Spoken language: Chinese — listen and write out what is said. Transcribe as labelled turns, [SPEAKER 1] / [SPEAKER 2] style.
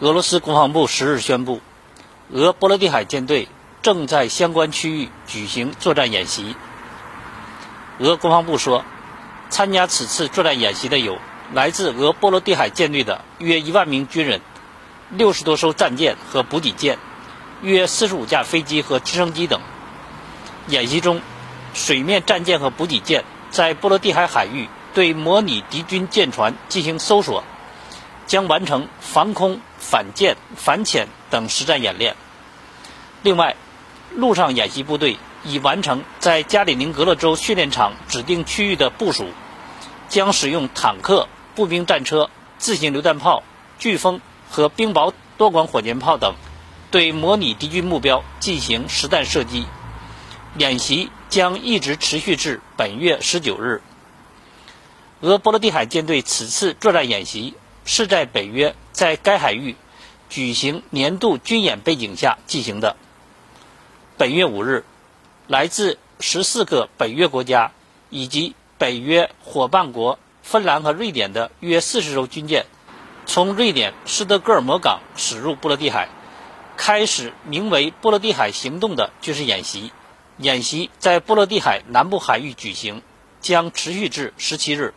[SPEAKER 1] 俄罗斯国防部十日宣布，俄波罗的海舰队正在相关区域举行作战演习。俄国防部说，参加此次作战演习的有来自俄波罗的海舰队的约一万名军人、六十多艘战舰和补给舰、约四十五架飞机和直升机等。演习中，水面战舰和补给舰在波罗的海海域对模拟敌军舰船进行搜索，将完成防空、反舰、反潜等实战演练。另外，陆上演习部队已完成在加里宁格勒州训练场指定区域的部署，将使用坦克、步兵战车、自行榴弹炮、飓风和冰雹多管火箭炮等，对模拟敌军目标进行实弹射击。演习将一直持续至本月十九日。俄波罗的海舰队此次作战演习是在北约在该海域举行年度军演背景下进行的。本月五日，来自十四个北约国家以及北约伙伴国芬兰和瑞典的约四十艘军舰，从瑞典斯德哥尔摩港驶入波罗的海，开始名为“波罗的海行动”的军事演习。演习在波罗的海南部海域举行，将持续至十七日。